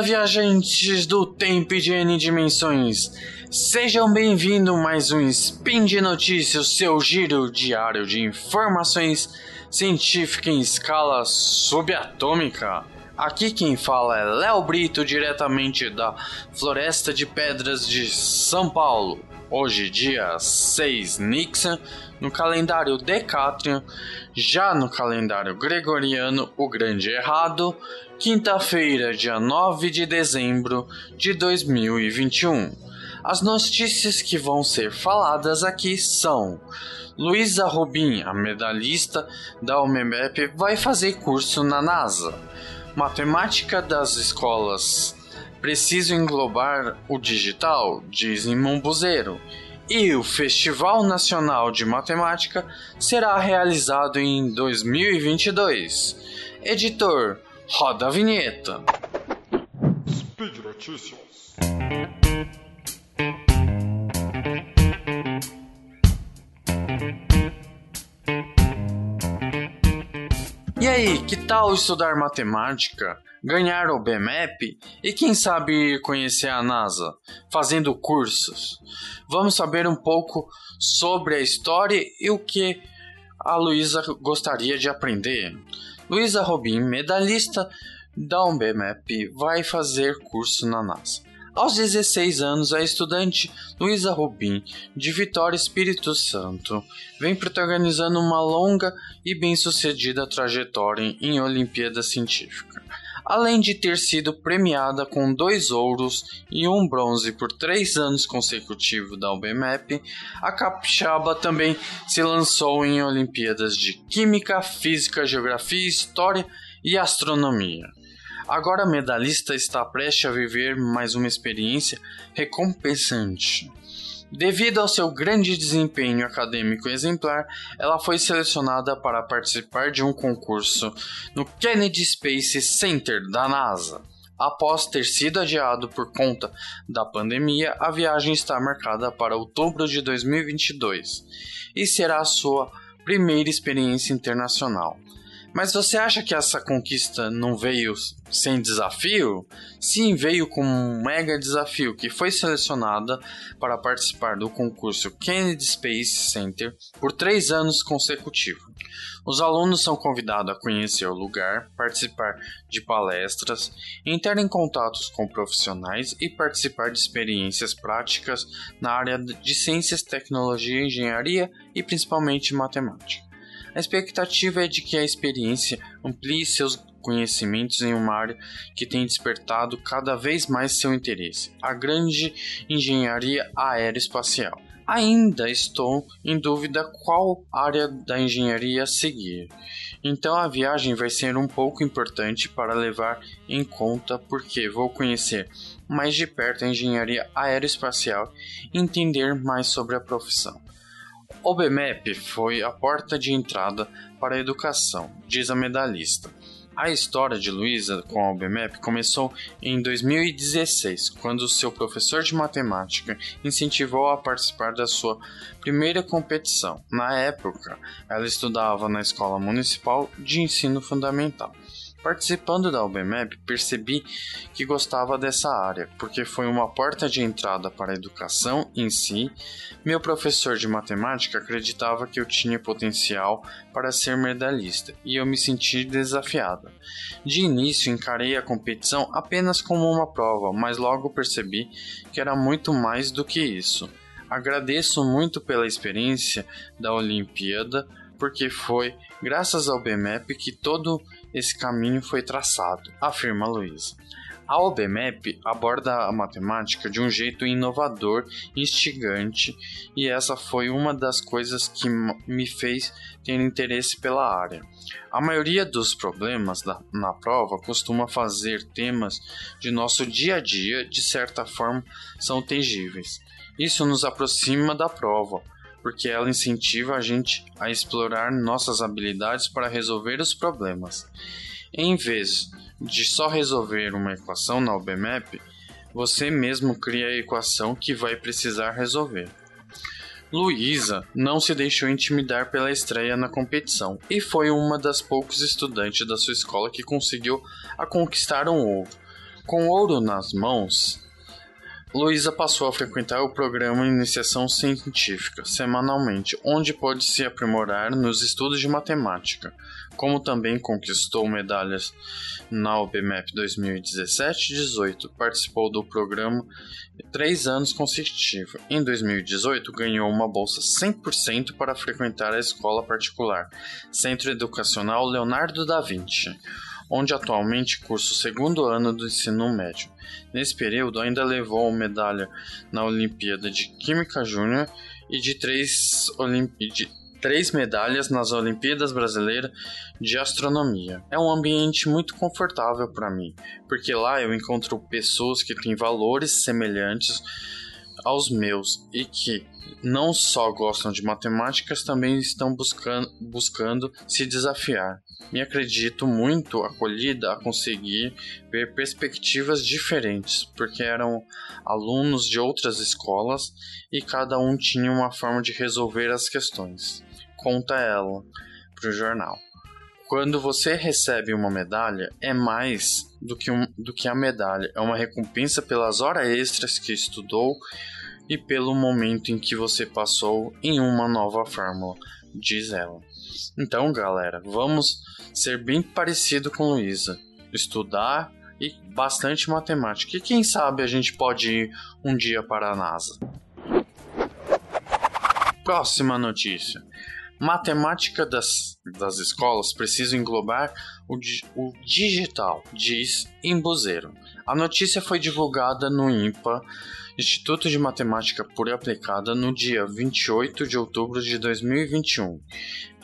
Olá, viajantes do tempo e de N dimensões. Sejam bem-vindos mais um Spin de Notícias, seu giro diário de informações científicas em escala subatômica. Aqui quem fala é Léo Brito, diretamente da Floresta de Pedras de São Paulo. Hoje, dia 6 Nixon, no calendário Decatrian, já no calendário Gregoriano, o Grande Errado, quinta-feira, dia 9 de dezembro de 2021. As notícias que vão ser faladas aqui são: Luísa Robin, a medalhista da UMEMEP, vai fazer curso na NASA. Matemática das escolas Preciso englobar o digital, diz Imumbuzeiro. E o Festival Nacional de Matemática será realizado em 2022. Editor, roda a vinheta. Speed Notícias. E aí, que tal estudar matemática, ganhar o BMAP e quem sabe conhecer a NASA, fazendo cursos? Vamos saber um pouco sobre a história e o que a Luísa gostaria de aprender. Luísa Robin, medalhista da UBMAP, vai fazer curso na NASA. Aos 16 anos, a estudante Luísa Rubim, de Vitória Espírito Santo, vem protagonizando uma longa e bem-sucedida trajetória em Olimpíada Científica. Além de ter sido premiada com dois ouros e um bronze por três anos consecutivos da UBMAP, a capixaba também se lançou em Olimpíadas de Química, Física, Geografia, História e Astronomia. Agora a medalhista está prestes a viver mais uma experiência recompensante. Devido ao seu grande desempenho acadêmico exemplar, ela foi selecionada para participar de um concurso no Kennedy Space Center da NASA. Após ter sido adiado por conta da pandemia, a viagem está marcada para outubro de 2022 e será a sua primeira experiência internacional. Mas você acha que essa conquista não veio sem desafio? Sim, veio com um mega desafio que foi selecionada para participar do concurso Kennedy Space Center por três anos consecutivos. Os alunos são convidados a conhecer o lugar, participar de palestras, entrar em contatos com profissionais e participar de experiências práticas na área de ciências, tecnologia, engenharia e principalmente matemática. A expectativa é de que a experiência amplie seus conhecimentos em uma área que tem despertado cada vez mais seu interesse, a grande engenharia aeroespacial. Ainda estou em dúvida qual área da engenharia seguir. Então a viagem vai ser um pouco importante para levar em conta porque vou conhecer mais de perto a engenharia aeroespacial e entender mais sobre a profissão. O BMEP foi a porta de entrada para a educação, diz a medalhista. A história de Luísa com a BMEP começou em 2016, quando seu professor de matemática incentivou a participar da sua primeira competição. Na época, ela estudava na Escola Municipal de Ensino Fundamental. Participando da UBMEP, percebi que gostava dessa área, porque foi uma porta de entrada para a educação em si. Meu professor de matemática acreditava que eu tinha potencial para ser medalhista e eu me senti desafiada. De início, encarei a competição apenas como uma prova, mas logo percebi que era muito mais do que isso. Agradeço muito pela experiência da Olimpíada, porque foi graças ao BMEP que todo esse caminho foi traçado, afirma Luiz. A OBMAP aborda a matemática de um jeito inovador instigante, e essa foi uma das coisas que me fez ter interesse pela área. A maioria dos problemas da, na prova costuma fazer temas de nosso dia a dia, de certa forma, são tangíveis. Isso nos aproxima da prova, porque ela incentiva a gente a explorar nossas habilidades para resolver os problemas. Em vez de só resolver uma equação na OBMAP, você mesmo cria a equação que vai precisar resolver. Luísa não se deixou intimidar pela estreia na competição e foi uma das poucos estudantes da sua escola que conseguiu a conquistar um ouro. Com ouro nas mãos, Luísa passou a frequentar o programa Iniciação Científica semanalmente, onde pôde se aprimorar nos estudos de matemática, como também conquistou medalhas na OBMEP 2017 e 18. Participou do programa três anos consecutivos. Em 2018, ganhou uma bolsa 100% para frequentar a escola particular Centro Educacional Leonardo da Vinci onde atualmente cursa o segundo ano do ensino médio. Nesse período, ainda levou medalha na Olimpíada de Química Júnior e de três, de três medalhas nas Olimpíadas Brasileiras de Astronomia. É um ambiente muito confortável para mim, porque lá eu encontro pessoas que têm valores semelhantes aos meus e que não só gostam de matemáticas, também estão buscando, buscando se desafiar me acredito muito acolhida a conseguir ver perspectivas diferentes, porque eram alunos de outras escolas e cada um tinha uma forma de resolver as questões. Conta ela para o jornal. Quando você recebe uma medalha, é mais do que, um, do que a medalha, é uma recompensa pelas horas extras que estudou e pelo momento em que você passou em uma nova fórmula, diz ela. Então, galera, vamos ser bem parecido com Luísa. Estudar e bastante matemática. E quem sabe a gente pode ir um dia para a NASA. Próxima notícia. Matemática das, das escolas precisa englobar o, o digital, diz Embuzeiro. A notícia foi divulgada no IMPA Instituto de Matemática Pura e Aplicada no dia 28 de outubro de 2021,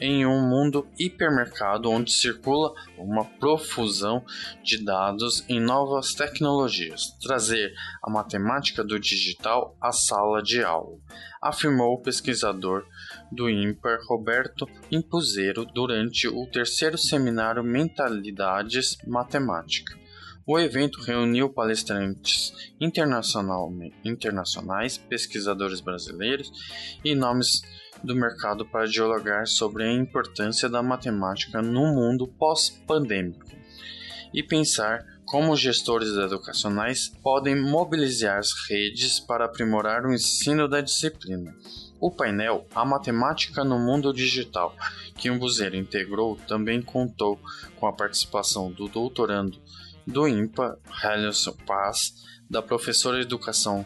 em um mundo hipermercado onde circula uma profusão de dados em novas tecnologias, trazer a matemática do digital à sala de aula, afirmou o pesquisador do IMPER Roberto Impuzeiro durante o terceiro seminário Mentalidades Matemática. O evento reuniu palestrantes internacionais, pesquisadores brasileiros e nomes do mercado para dialogar sobre a importância da matemática no mundo pós-pandêmico e pensar como gestores educacionais podem mobilizar as redes para aprimorar o ensino da disciplina. O painel A Matemática no Mundo Digital, que buzeiro integrou, também contou com a participação do doutorando do IMPA, Helison Paz, da professora de Educação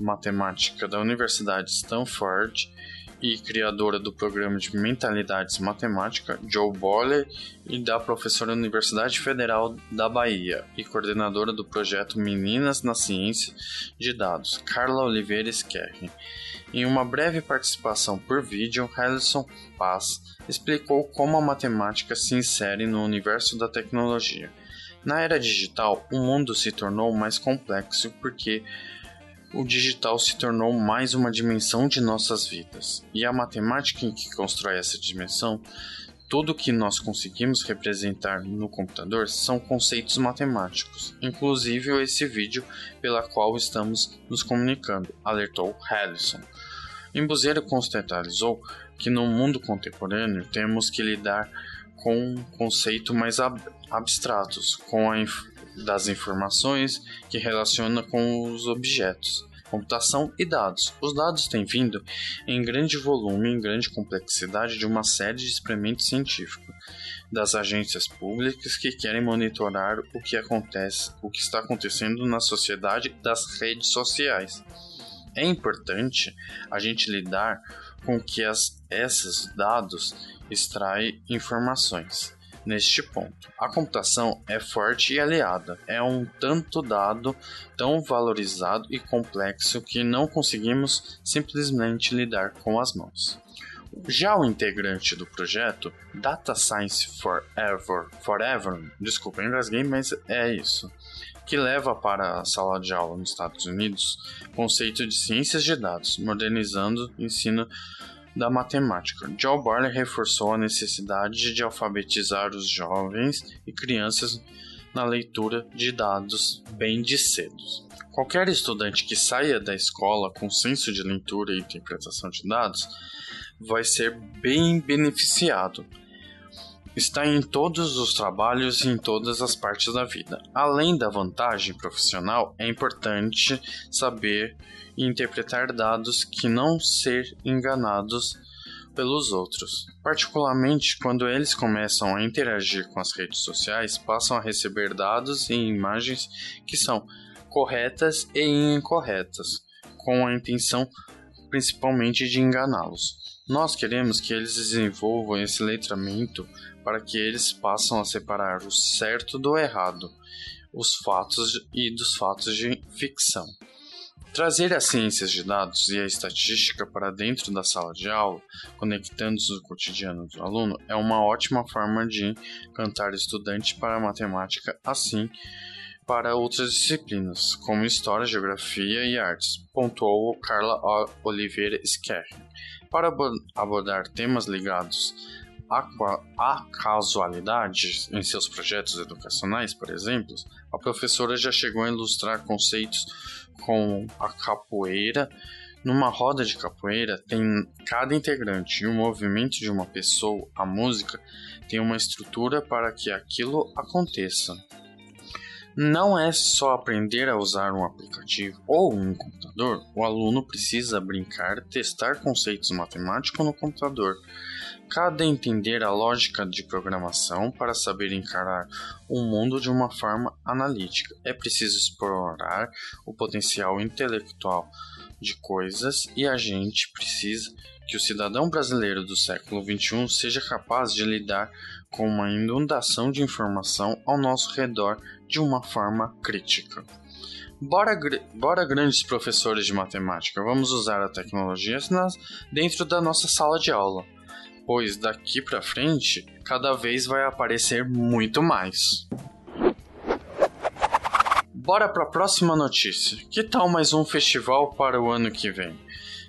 Matemática da Universidade Stanford e criadora do programa de Mentalidades Matemática, Joe Boller, e da professora da Universidade Federal da Bahia e coordenadora do projeto Meninas na Ciência de Dados, Carla Oliveira Skerri. Em uma breve participação por vídeo, Helison Paz explicou como a matemática se insere no universo da tecnologia na era digital, o mundo se tornou mais complexo porque o digital se tornou mais uma dimensão de nossas vidas. E a matemática em que constrói essa dimensão, tudo que nós conseguimos representar no computador são conceitos matemáticos, inclusive esse vídeo pela qual estamos nos comunicando, alertou Harrison. Embuzeiro constatalizou que no mundo contemporâneo temos que lidar com um conceito mais ab abstratos, com a das informações que relaciona com os objetos, computação e dados. Os dados têm vindo em grande volume, em grande complexidade de uma série de experimentos científicos das agências públicas que querem monitorar o que acontece, o que está acontecendo na sociedade das redes sociais. É importante a gente lidar com que as, esses dados extraem informações. Neste ponto, a computação é forte e aliada, é um tanto dado tão valorizado e complexo que não conseguimos simplesmente lidar com as mãos. Já o integrante do projeto, Data Science Forever, Forever, desculpa, engasguei, mas é isso, que leva para a sala de aula nos Estados Unidos conceito de ciências de dados, modernizando o ensino da matemática. Joe Barley reforçou a necessidade de alfabetizar os jovens e crianças na leitura de dados bem de cedo. Qualquer estudante que saia da escola com senso de leitura e interpretação de dados vai ser bem beneficiado está em todos os trabalhos e em todas as partes da vida. Além da vantagem profissional, é importante saber interpretar dados que não ser enganados pelos outros. Particularmente quando eles começam a interagir com as redes sociais, passam a receber dados e imagens que são corretas e incorretas, com a intenção principalmente de enganá-los. Nós queremos que eles desenvolvam esse letramento para que eles possam a separar o certo do errado, os fatos e dos fatos de ficção. Trazer as ciências de dados e a estatística para dentro da sala de aula, conectando-se ao cotidiano do aluno, é uma ótima forma de encantar o estudante para a matemática, assim para outras disciplinas, como História, Geografia e Artes, pontuou Carla Oliveira Scher. Para abordar temas ligados à casualidade em seus projetos educacionais, por exemplo, a professora já chegou a ilustrar conceitos com a capoeira. Numa roda de capoeira, tem cada integrante e o movimento de uma pessoa, a música, tem uma estrutura para que aquilo aconteça. Não é só aprender a usar um aplicativo ou um computador, o aluno precisa brincar, testar conceitos matemáticos no computador. Cada entender a lógica de programação para saber encarar o mundo de uma forma analítica. É preciso explorar o potencial intelectual de coisas e a gente precisa que o cidadão brasileiro do século XXI seja capaz de lidar com uma inundação de informação ao nosso redor de uma forma crítica. Bora, bora grandes professores de matemática, vamos usar a tecnologia dentro da nossa sala de aula, pois daqui para frente cada vez vai aparecer muito mais. Bora para a próxima notícia. Que tal mais um festival para o ano que vem?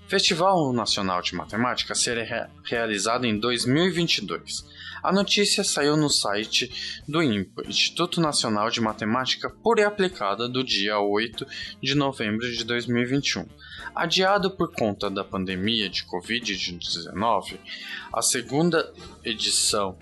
Festival Nacional de Matemática será realizado em 2022. A notícia saiu no site do INPA, Instituto Nacional de Matemática Pura e Aplicada, do dia 8 de novembro de 2021. Adiado por conta da pandemia de Covid-19, a segunda edição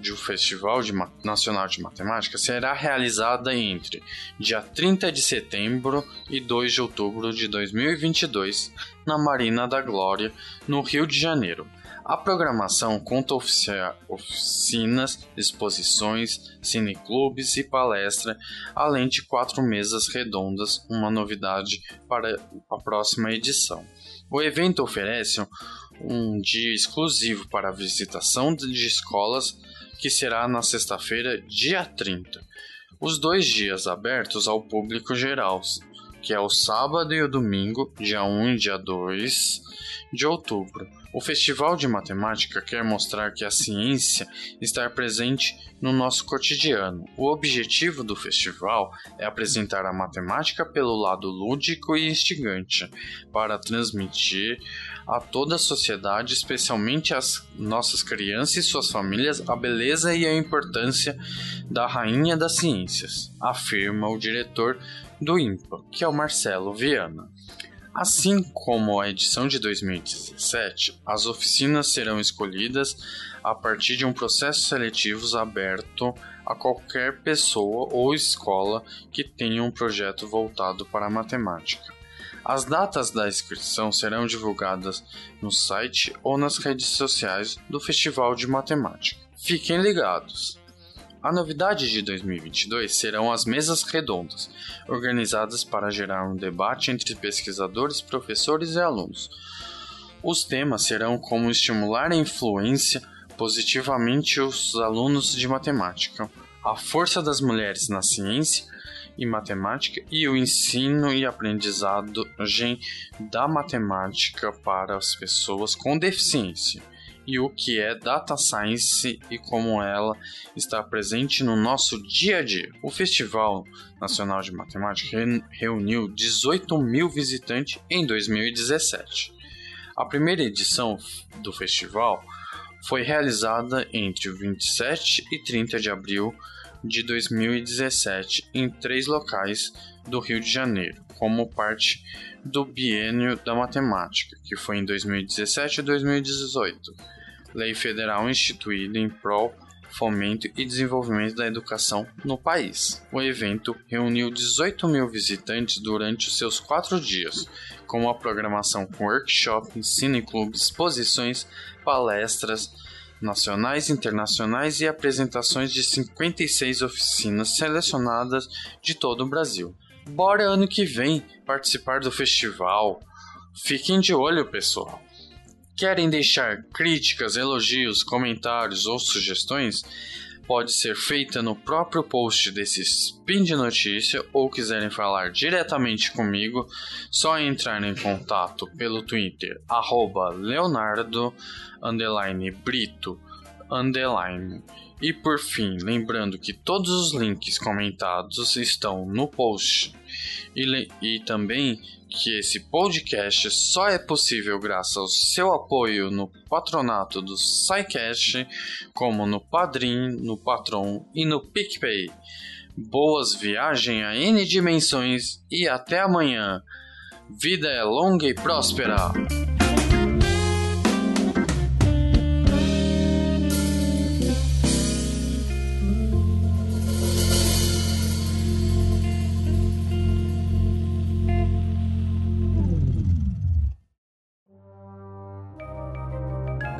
do Festival de Nacional de Matemática será realizada entre dia 30 de setembro e 2 de outubro de 2022 na Marina da Glória, no Rio de Janeiro. A programação conta oficinas, exposições, cineclubes e palestra, além de quatro mesas redondas, uma novidade para a próxima edição. O evento oferece um dia exclusivo para a visitação de escolas que será na sexta-feira, dia 30. Os dois dias abertos ao público geral, que é o sábado e o domingo, dia 1 e dia 2 de outubro. O Festival de Matemática quer mostrar que a ciência está presente no nosso cotidiano. O objetivo do festival é apresentar a matemática pelo lado lúdico e instigante, para transmitir a toda a sociedade, especialmente às nossas crianças e suas famílias, a beleza e a importância da rainha das ciências, afirma o diretor do INPA, que é o Marcelo Viana. Assim como a edição de 2017, as oficinas serão escolhidas a partir de um processo seletivo aberto a qualquer pessoa ou escola que tenha um projeto voltado para a matemática. As datas da inscrição serão divulgadas no site ou nas redes sociais do Festival de Matemática. Fiquem ligados! A novidade de 2022 serão as mesas redondas, organizadas para gerar um debate entre pesquisadores, professores e alunos. Os temas serão como estimular a influência positivamente os alunos de matemática, a força das mulheres na ciência e matemática e o ensino e aprendizado da matemática para as pessoas com deficiência e o que é data science e como ela está presente no nosso dia a dia. O Festival Nacional de Matemática reuniu 18 mil visitantes em 2017. A primeira edição do festival foi realizada entre 27 e 30 de abril de 2017 em três locais do Rio de Janeiro, como parte do Biênio da Matemática, que foi em 2017 e 2018, lei federal instituída em prol fomento e desenvolvimento da educação no país. O evento reuniu 18 mil visitantes durante os seus quatro dias, com uma programação com workshop, cineclubes, exposições, palestras nacionais, internacionais e apresentações de 56 oficinas selecionadas de todo o Brasil. Bora ano que vem participar do festival. Fiquem de olho, pessoal. Querem deixar críticas, elogios, comentários ou sugestões? Pode ser feita no próprio post desse Spin de Notícia ou quiserem falar diretamente comigo, só entrar em contato pelo Twitter Leonardo Brito underline. E por fim, lembrando que todos os links comentados estão no post e, e também que esse podcast só é possível graças ao seu apoio no patronato do SciCast, como no Padrim, no Patron e no PicPay. Boas viagens a N dimensões e até amanhã. Vida é longa e próspera!